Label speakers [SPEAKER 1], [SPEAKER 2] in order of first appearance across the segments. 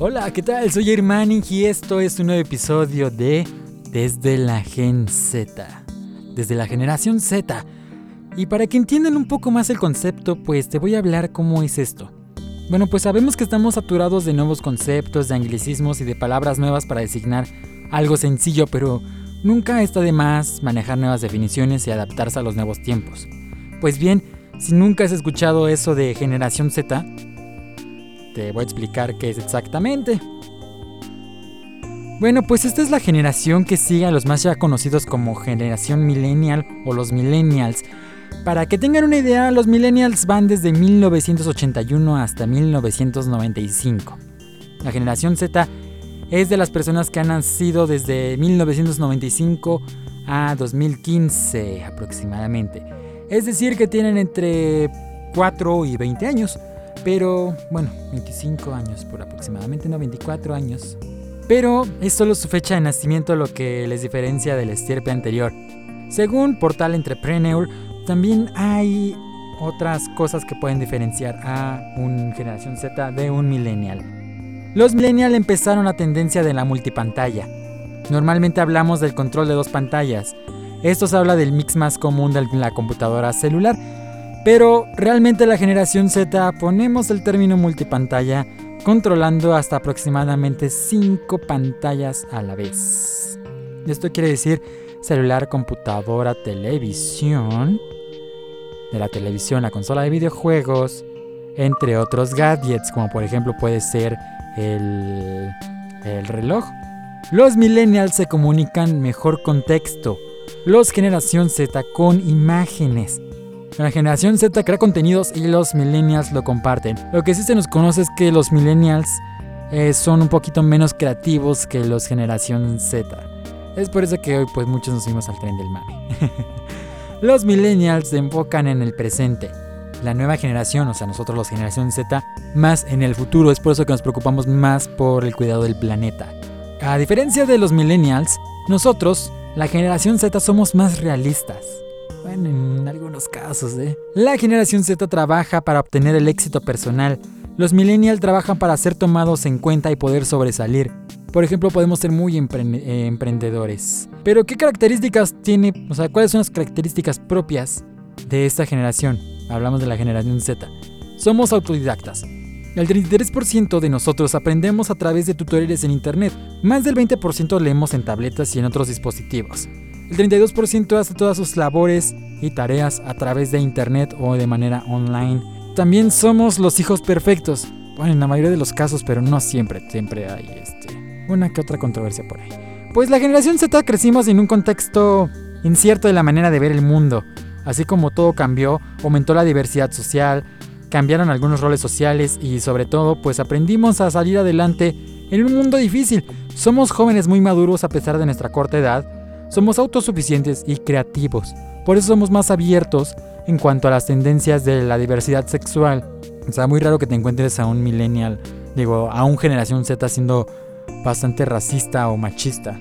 [SPEAKER 1] Hola, ¿qué tal? Soy Hermanning y esto es un nuevo episodio de Desde la Gen Z. Desde la generación Z. Y para que entiendan un poco más el concepto, pues te voy a hablar cómo es esto. Bueno, pues sabemos que estamos saturados de nuevos conceptos, de anglicismos y de palabras nuevas para designar algo sencillo, pero nunca está de más manejar nuevas definiciones y adaptarse a los nuevos tiempos. Pues bien, si nunca has escuchado eso de generación Z, te voy a explicar qué es exactamente. Bueno, pues esta es la generación que sigue a los más ya conocidos como generación millennial o los millennials, para que tengan una idea, los millennials van desde 1981 hasta 1995. La generación Z es de las personas que han nacido desde 1995 a 2015 aproximadamente. Es decir, que tienen entre 4 y 20 años. Pero, bueno, 25 años por aproximadamente, no 24 años. Pero es solo su fecha de nacimiento lo que les diferencia del estirpe anterior. Según Portal Entrepreneur, también hay otras cosas que pueden diferenciar a un generación Z de un millennial. Los millennials empezaron la tendencia de la multipantalla. Normalmente hablamos del control de dos pantallas. Esto se habla del mix más común de la computadora celular, pero realmente la generación Z ponemos el término multipantalla controlando hasta aproximadamente 5 pantallas a la vez. Esto quiere decir celular, computadora, televisión, de la televisión, la consola de videojuegos, entre otros gadgets, como por ejemplo puede ser el, el reloj. Los millennials se comunican mejor con texto, los generación Z con imágenes. La generación Z crea contenidos y los millennials lo comparten. Lo que sí se nos conoce es que los millennials eh, son un poquito menos creativos que los generación Z. Es por eso que hoy pues muchos nos fuimos al tren del mame. Los millennials se enfocan en el presente. La nueva generación, o sea, nosotros los generación Z, más en el futuro. Es por eso que nos preocupamos más por el cuidado del planeta. A diferencia de los millennials, nosotros, la generación Z, somos más realistas. Bueno, en algunos casos, ¿eh? La generación Z trabaja para obtener el éxito personal. Los millennials trabajan para ser tomados en cuenta y poder sobresalir. Por ejemplo, podemos ser muy eh, emprendedores. Pero ¿qué características tiene, o sea, cuáles son las características propias de esta generación? Hablamos de la generación Z. Somos autodidactas. El 33% de nosotros aprendemos a través de tutoriales en Internet. Más del 20% leemos en tabletas y en otros dispositivos. El 32% hace todas sus labores y tareas a través de Internet o de manera online. También somos los hijos perfectos. Bueno, en la mayoría de los casos, pero no siempre. Siempre hay este, una que otra controversia por ahí. Pues la generación Z crecimos en un contexto incierto de la manera de ver el mundo. Así como todo cambió, aumentó la diversidad social, cambiaron algunos roles sociales y sobre todo pues aprendimos a salir adelante en un mundo difícil. Somos jóvenes muy maduros a pesar de nuestra corta edad, somos autosuficientes y creativos. Por eso somos más abiertos en cuanto a las tendencias de la diversidad sexual. O sea, muy raro que te encuentres a un millennial, digo, a un generación Z siendo bastante racista o machista.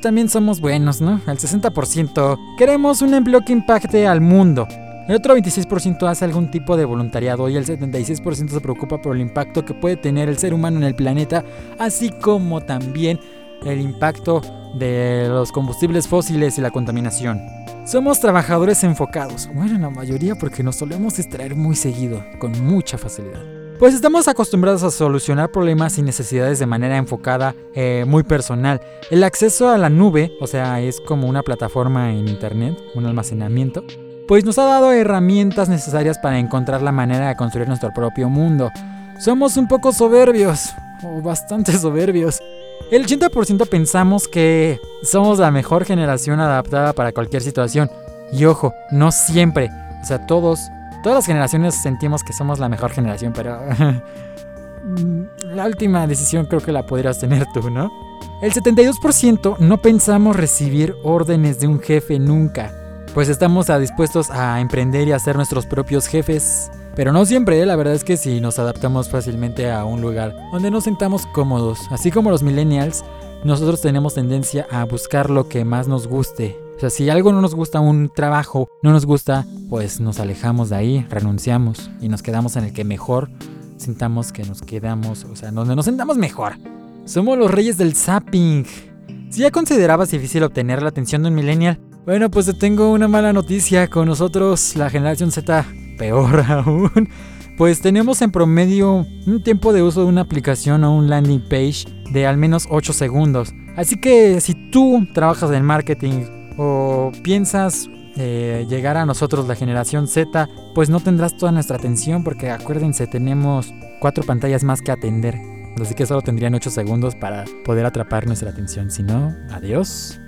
[SPEAKER 1] También somos buenos, ¿no? El 60% queremos un empleo que impacte al mundo. El otro 26% hace algún tipo de voluntariado y el 76% se preocupa por el impacto que puede tener el ser humano en el planeta, así como también el impacto de los combustibles fósiles y la contaminación. Somos trabajadores enfocados, bueno, la mayoría porque nos solemos distraer muy seguido, con mucha facilidad. Pues estamos acostumbrados a solucionar problemas y necesidades de manera enfocada, eh, muy personal. El acceso a la nube, o sea, es como una plataforma en Internet, un almacenamiento, pues nos ha dado herramientas necesarias para encontrar la manera de construir nuestro propio mundo. Somos un poco soberbios, o bastante soberbios. El 80% pensamos que somos la mejor generación adaptada para cualquier situación. Y ojo, no siempre. O sea, todos Todas las generaciones sentimos que somos la mejor generación, pero la última decisión creo que la podrías tener tú, ¿no? El 72% no pensamos recibir órdenes de un jefe nunca, pues estamos dispuestos a emprender y a ser nuestros propios jefes. Pero no siempre, ¿eh? la verdad es que si nos adaptamos fácilmente a un lugar donde nos sentamos cómodos, así como los millennials, nosotros tenemos tendencia a buscar lo que más nos guste, o sea, si algo no nos gusta, un trabajo no nos gusta, pues nos alejamos de ahí, renunciamos y nos quedamos en el que mejor sintamos que nos quedamos, o sea, donde nos sentamos mejor. Somos los reyes del zapping. Si ya considerabas difícil obtener la atención de un millennial, bueno, pues te tengo una mala noticia. Con nosotros, la generación Z, peor aún. Pues tenemos en promedio un tiempo de uso de una aplicación o un landing page de al menos 8 segundos. Así que si tú trabajas en marketing o piensas eh, llegar a nosotros la generación Z, pues no tendrás toda nuestra atención porque acuérdense, tenemos cuatro pantallas más que atender. Así que solo tendrían 8 segundos para poder atrapar nuestra atención. Si no, adiós.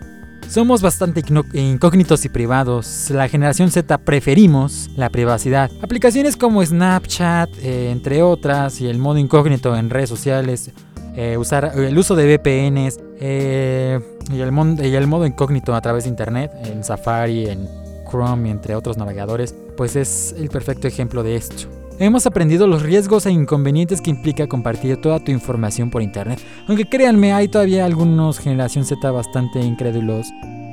[SPEAKER 1] Somos bastante incógnitos y privados. La generación Z preferimos la privacidad. Aplicaciones como Snapchat, eh, entre otras, y el modo incógnito en redes sociales, eh, usar el uso de VPNs eh, y, el y el modo incógnito a través de Internet, en Safari, en Chrome y entre otros navegadores, pues es el perfecto ejemplo de esto. Hemos aprendido los riesgos e inconvenientes que implica compartir toda tu información por internet. Aunque créanme, hay todavía algunos generación Z bastante incrédulos,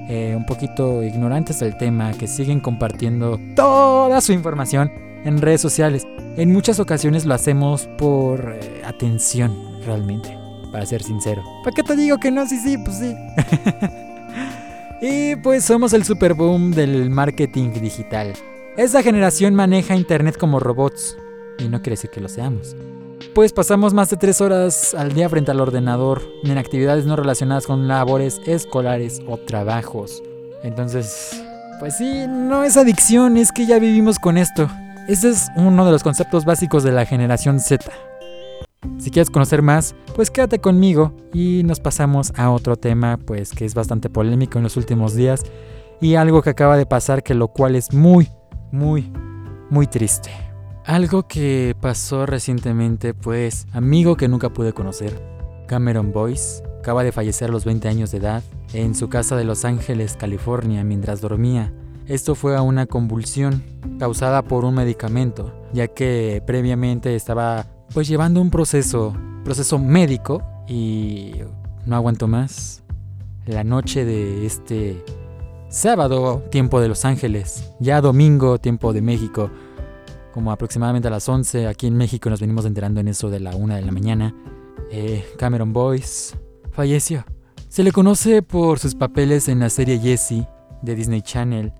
[SPEAKER 1] eh, un poquito ignorantes del tema, que siguen compartiendo toda su información en redes sociales. En muchas ocasiones lo hacemos por eh, atención, realmente, para ser sincero. ¿Para qué te digo que no? Sí, sí, pues sí. y pues somos el super boom del marketing digital. Esta generación maneja Internet como robots, y no quiere decir que lo seamos. Pues pasamos más de tres horas al día frente al ordenador en actividades no relacionadas con labores escolares o trabajos. Entonces, pues sí, no es adicción, es que ya vivimos con esto. Este es uno de los conceptos básicos de la generación Z. Si quieres conocer más, pues quédate conmigo y nos pasamos a otro tema, pues que es bastante polémico en los últimos días y algo que acaba de pasar que lo cual es muy, muy, muy triste. Algo que pasó recientemente, pues, amigo que nunca pude conocer, Cameron Boyce, acaba de fallecer a los 20 años de edad en su casa de Los Ángeles, California, mientras dormía. Esto fue a una convulsión causada por un medicamento, ya que previamente estaba pues llevando un proceso, proceso médico y no aguanto más. La noche de este sábado, tiempo de Los Ángeles, ya domingo, tiempo de México, como aproximadamente a las 11, aquí en México nos venimos enterando en eso de la 1 de la mañana, eh, Cameron Boyce falleció. Se le conoce por sus papeles en la serie Jessie de Disney Channel,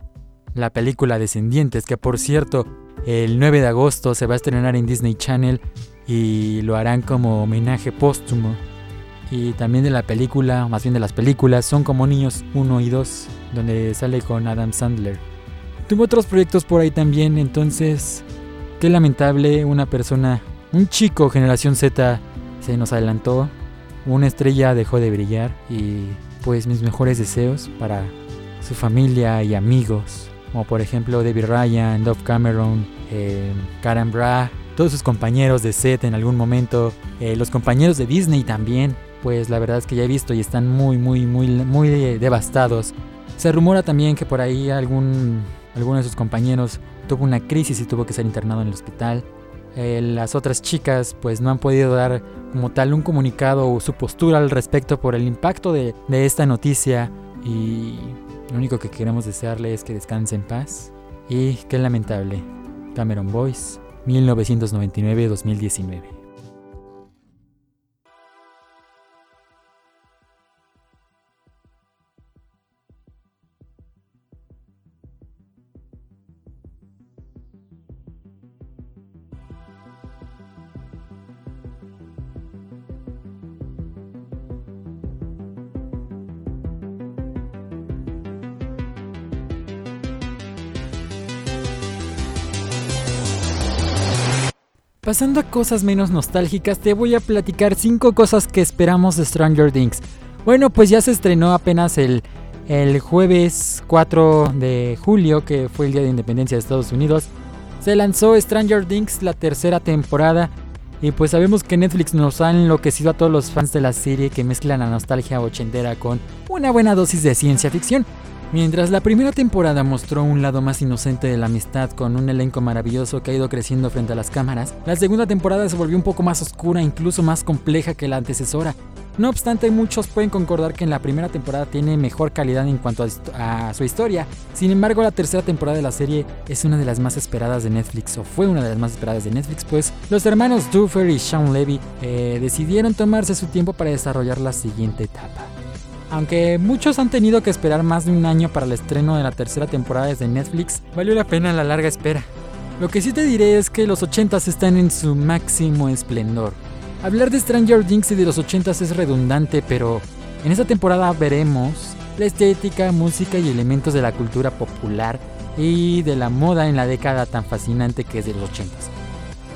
[SPEAKER 1] la película Descendientes, que por cierto, el 9 de agosto se va a estrenar en Disney Channel y lo harán como homenaje póstumo y también de la película, más bien de las películas, son como niños 1 y 2, donde sale con Adam Sandler. Tuvo otros proyectos por ahí también, entonces, qué lamentable, una persona, un chico generación Z se nos adelantó, una estrella dejó de brillar y pues mis mejores deseos para su familia y amigos, como por ejemplo David Ryan, Dove Cameron, eh, Karen Bra, todos sus compañeros de set en algún momento, eh, los compañeros de Disney también, pues la verdad es que ya he visto y están muy, muy, muy, muy devastados. Se rumora también que por ahí algún, alguno de sus compañeros tuvo una crisis y tuvo que ser internado en el hospital. Eh, las otras chicas pues no han podido dar como tal un comunicado o su postura al respecto por el impacto de, esta noticia y lo único que queremos desearle es que descanse en paz y qué lamentable. Cameron Boyce, 1999-2019. Pasando a cosas menos nostálgicas, te voy a platicar 5 cosas que esperamos de Stranger Things. Bueno, pues ya se estrenó apenas el, el jueves 4 de julio, que fue el Día de Independencia de Estados Unidos. Se lanzó Stranger Things, la tercera temporada. Y pues sabemos que Netflix nos ha enloquecido a todos los fans de la serie que mezclan la nostalgia ochentera con una buena dosis de ciencia ficción. Mientras la primera temporada mostró un lado más inocente de la amistad con un elenco maravilloso que ha ido creciendo frente a las cámaras, la segunda temporada se volvió un poco más oscura, incluso más compleja que la antecesora. No obstante, muchos pueden concordar que en la primera temporada tiene mejor calidad en cuanto a, su historia. Sin embargo, la tercera temporada de la serie es una de las más esperadas de Netflix, o fue una de las más esperadas de Netflix, pues los hermanos Duffer y Sean Levy eh, decidieron tomarse su tiempo para desarrollar la siguiente etapa. Aunque muchos han tenido que esperar más de un año para el estreno de la tercera temporada desde Netflix, valió la pena la larga espera. Lo que sí te diré es que los 80s están en su máximo esplendor. Hablar de Stranger Things y de los 80s es redundante, pero en esta temporada veremos la estética, música y elementos de la cultura popular y de la moda en la década tan fascinante que es de los 80s.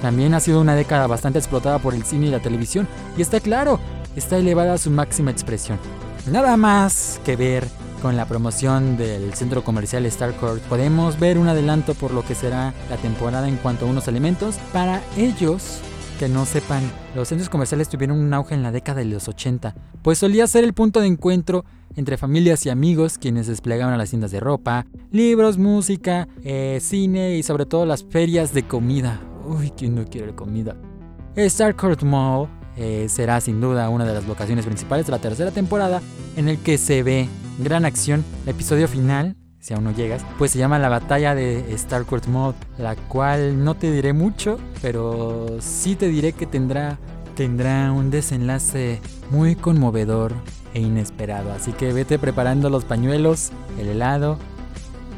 [SPEAKER 1] También ha sido una década bastante explotada por el cine y la televisión, y está claro, está elevada a su máxima expresión. Nada más que ver con la promoción del centro comercial Starcourt, podemos ver un adelanto por lo que será la temporada en cuanto a unos elementos. Para ellos que no sepan, los centros comerciales tuvieron un auge en la década de los 80, pues solía ser el punto de encuentro entre familias y amigos quienes desplegaban a las tiendas de ropa, libros, música, eh, cine y sobre todo las ferias de comida. Uy, ¿quién no quiere comida? Starcourt Mall eh, será sin duda una de las locaciones principales de la tercera temporada en el que se ve gran acción. El episodio final, si aún no llegas, pues se llama la batalla de Starcourt Mode, la cual no te diré mucho, pero sí te diré que tendrá, tendrá un desenlace muy conmovedor e inesperado. Así que vete preparando los pañuelos, el helado,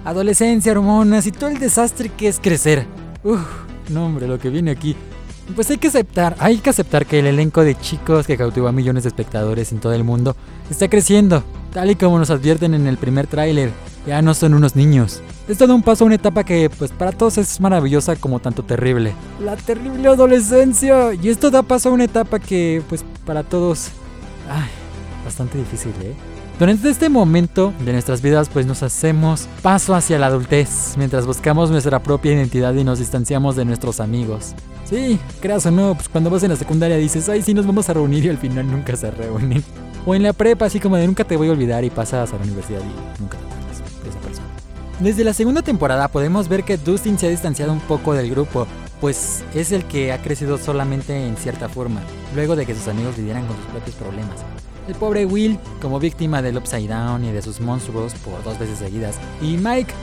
[SPEAKER 1] adolescencia, hormonas y todo el desastre que es crecer. Uf, no hombre, lo que viene aquí. Pues hay que aceptar, hay que aceptar que el elenco de chicos que cautivó a millones de espectadores en todo el mundo está creciendo, tal y como nos advierten en el primer tráiler. Ya no son unos niños. Es todo un paso a una etapa que, pues para todos es maravillosa como tanto terrible. La terrible adolescencia. Y esto da paso a una etapa que, pues para todos, ay, bastante difícil, ¿eh? Durante este momento de nuestras vidas pues nos hacemos paso hacia la adultez, mientras buscamos nuestra propia identidad y nos distanciamos de nuestros amigos. Sí, creas o no, pues cuando vas en la secundaria dices, ay sí nos vamos a reunir y al final nunca se reúnen. O en la prepa así como de nunca te voy a olvidar y pasas a la universidad y nunca te acuerdas de esa persona. Desde la segunda temporada podemos ver que Dustin se ha distanciado un poco del grupo, pues es el que ha crecido solamente en cierta forma, luego de que sus amigos lidiaran con sus propios problemas. El pobre Will, como víctima del Upside Down y de sus monstruos por dos veces seguidas. Y Mike,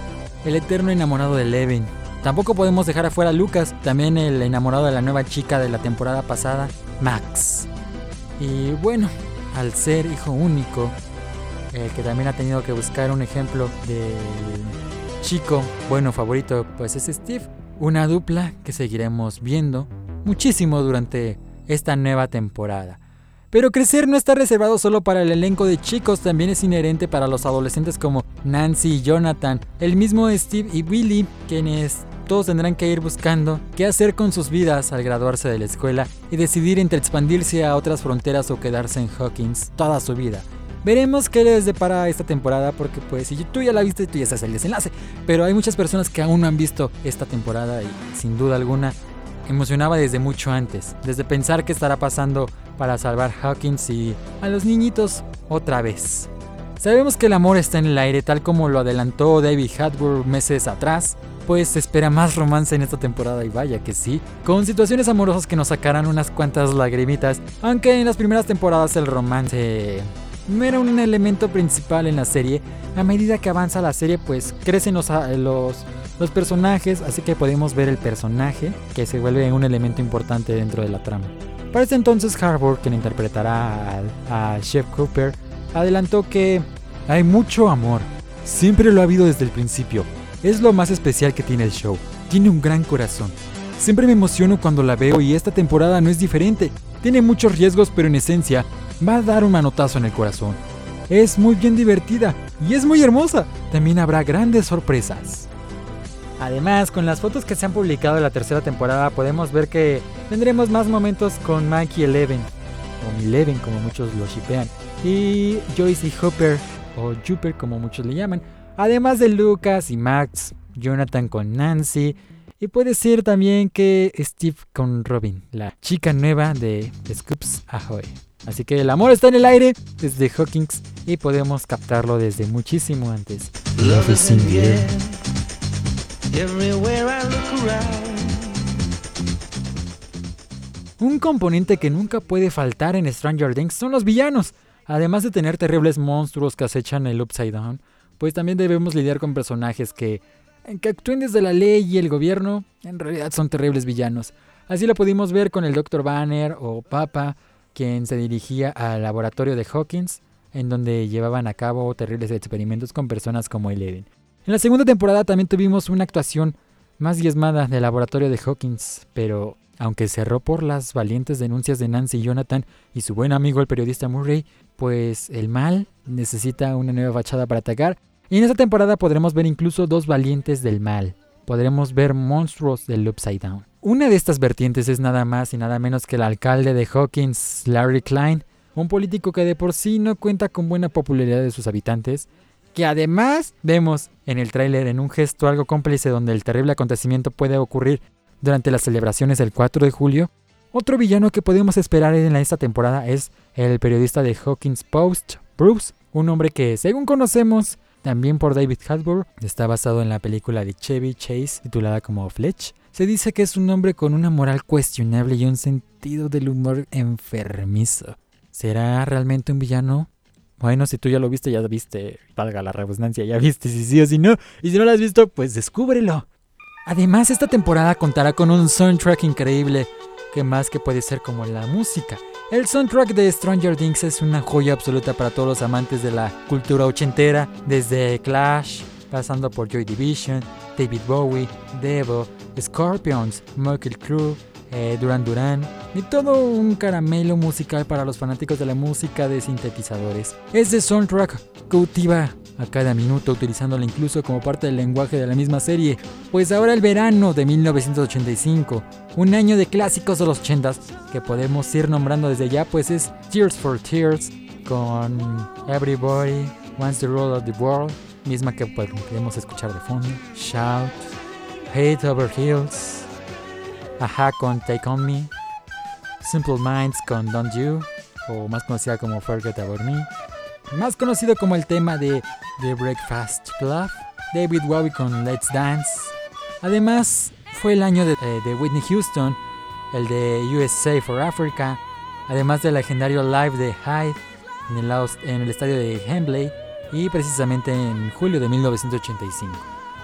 [SPEAKER 1] el eterno enamorado de Levin. Tampoco podemos dejar afuera a Lucas, también el enamorado de la nueva chica de la temporada pasada, Max. Y bueno, al ser hijo único, el que también ha tenido que buscar un ejemplo del chico bueno favorito, pues es Steve. Una dupla que seguiremos viendo muchísimo durante esta nueva temporada. Pero crecer no está reservado solo para el elenco de chicos, también es inherente para los adolescentes como Nancy y Jonathan, el mismo Steve y Willy, quienes todos tendrán que ir buscando qué hacer con sus vidas al graduarse de la escuela y decidir entre expandirse a otras fronteras o quedarse en Hawkins toda su vida. Veremos qué les depara esta temporada porque pues si tú ya la viste tú ya sabes el desenlace, pero hay muchas personas que aún no han visto esta temporada y sin duda alguna emocionaba desde mucho antes, desde pensar qué estará pasando para salvar Hawkins y a los niñitos otra vez. Sabemos que el amor está en el aire tal como lo adelantó David Hatburg meses atrás, pues espera más romance en esta temporada y vaya que sí, con situaciones amorosas que nos sacarán unas cuantas lagrimitas, aunque en las primeras temporadas el romance no era un elemento principal en la serie, a medida que avanza la serie pues crecen los, los personajes, así que podemos ver el personaje que se vuelve un elemento importante dentro de la trama. Para ese entonces Harbour, quien interpretará a, Chef Cooper, adelantó que hay mucho amor. Siempre lo ha habido desde el principio. Es lo más especial que tiene el show. Tiene un gran corazón. Siempre me emociono cuando la veo y esta temporada no es diferente. Tiene muchos riesgos, pero en esencia va a dar un manotazo en el corazón. Es muy bien divertida y es muy hermosa. También habrá grandes sorpresas. Además, con las fotos que se han publicado de la tercera temporada, podemos ver que tendremos más momentos con Mike y Eleven, o Eleven como muchos lo shipean, y Joyce y Hopper, o Jupiter como muchos le llaman, además de Lucas y Max, Jonathan con Nancy, y puede ser también que Steve con Robin, la chica nueva de Scoops Ahoy. Así que el amor está en el aire desde Hawkins y podemos captarlo desde muchísimo antes. Love is in Un componente que nunca puede faltar en Stranger Things son los villanos. Además de tener terribles monstruos que acechan el Upside Down, pues también debemos lidiar con personajes que, que actúen desde la ley y el gobierno, en realidad son terribles villanos. Así lo pudimos ver con el Dr. Banner o Papa, quien se dirigía al laboratorio de Hawkins, en donde llevaban a cabo terribles experimentos con personas como Eleven. En la segunda temporada también tuvimos una actuación más diezmada del laboratorio de Hawkins, pero aunque cerró por las valientes denuncias de Nancy y Jonathan y su buen amigo el periodista Murray, pues el mal necesita una nueva fachada para atacar. Y en esta temporada podremos ver incluso dos valientes del mal. Podremos ver monstruos del Upside Down. Una de estas vertientes es nada más y nada menos que el alcalde de Hawkins, Larry Klein, un político que de por sí no cuenta con buena popularidad de sus habitantes, que además vemos en el tráiler en un gesto algo cómplice donde el terrible acontecimiento puede ocurrir durante las celebraciones del 4 de julio. Otro villano que podemos esperar en esta temporada es el periodista de Hawkins Post, Bruce, un hombre que, según conocemos, también por David Hasbro, está basado en la película de Chevy Chase titulada como Fletch. Se dice que es un hombre con una moral cuestionable y un sentido del humor enfermizo. ¿Será realmente un villano? Bueno, si tú ya lo viste, ya viste, valga la redundancia, ya viste si sí o si no. Y si no lo has visto, pues descúbrelo. Además, esta temporada contará con un soundtrack increíble, que más que puede ser como la música. El soundtrack de Stranger Things es una joya absoluta para todos los amantes de la cultura ochentera, desde Clash, pasando por Joy Division, David Bowie, Devo, Scorpions, Michael Crew, eh, Duran Duran, y todo un caramelo musical para los fanáticos de la música de sintetizadores. Este soundtrack cautiva a cada minuto utilizándola incluso como parte del lenguaje de la misma serie, pues ahora el verano de 1985, un año de clásicos de los 80 que podemos ir nombrando desde ya, pues es Tears for Tears con Everybody Wants the Roll of the World, misma que pues, podemos escuchar de fondo, Shout, Hate Over Hills, Aha con Take On Me, Simple Minds con Don't You, o más conocida como Forget About Me, más conocido como el tema de The Breakfast Club, David Bowie con Let's Dance. Además, fue el año de, eh, Whitney Houston, el de USA for Africa, además del legendario live de Hyde en el, en el estadio de Hembley y precisamente en julio de 1985.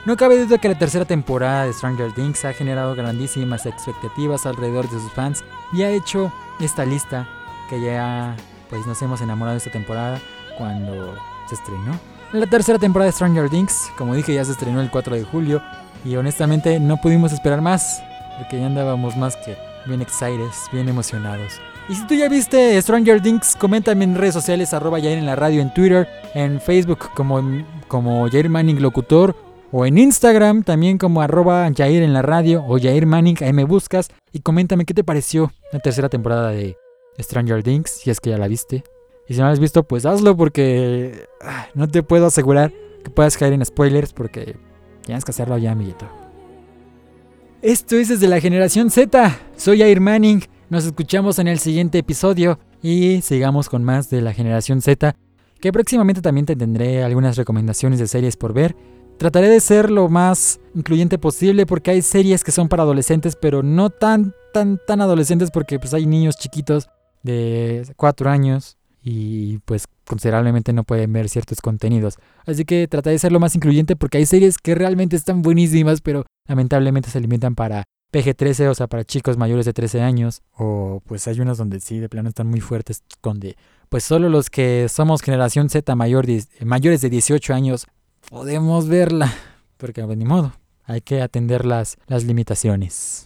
[SPEAKER 1] No cabe duda que la tercera temporada de Stranger Things ha generado grandísimas expectativas alrededor de sus fans y ha hecho esta lista que ya pues nos hemos enamorado de esta temporada cuando se estrenó. La tercera temporada de Stranger Things, como dije, ya se estrenó el 4 de julio y honestamente no pudimos esperar más porque ya andábamos más que bien excited, bien emocionados. Y si tú ya viste Stranger Things, coméntame en redes sociales, arroba Jair en la radio, en Twitter, en Facebook como, como Jair Manning Locutor o en Instagram también como arroba Jair en la radio o Jair Manning, ahí me buscas y coméntame qué te pareció la tercera temporada de Stranger Things, si es que ya la viste. Y si no la has visto, pues hazlo porque ah, no te puedo asegurar que puedas caer en spoilers porque tienes que hacerlo ya, amiguito. Esto es desde la generación Z. Soy Jair Manning. Nos escuchamos en el siguiente episodio y sigamos con más de la generación Z, que próximamente también te tendré algunas recomendaciones de series por ver Trataré de ser lo más incluyente posible porque hay series que son para adolescentes, pero no tan, tan, tan adolescentes porque pues hay niños chiquitos de 4 años y pues considerablemente no pueden ver ciertos contenidos. Así que trataré de ser lo más incluyente porque hay series que realmente están buenísimas, pero lamentablemente se limitan para PG-13, o sea, para chicos mayores de 13 años. O pues hay unas donde sí, de plano están muy fuertes, donde pues solo los que somos generación Z mayor, mayores de 18 años podemos verla, porque ni modo, hay que atender las, las limitaciones.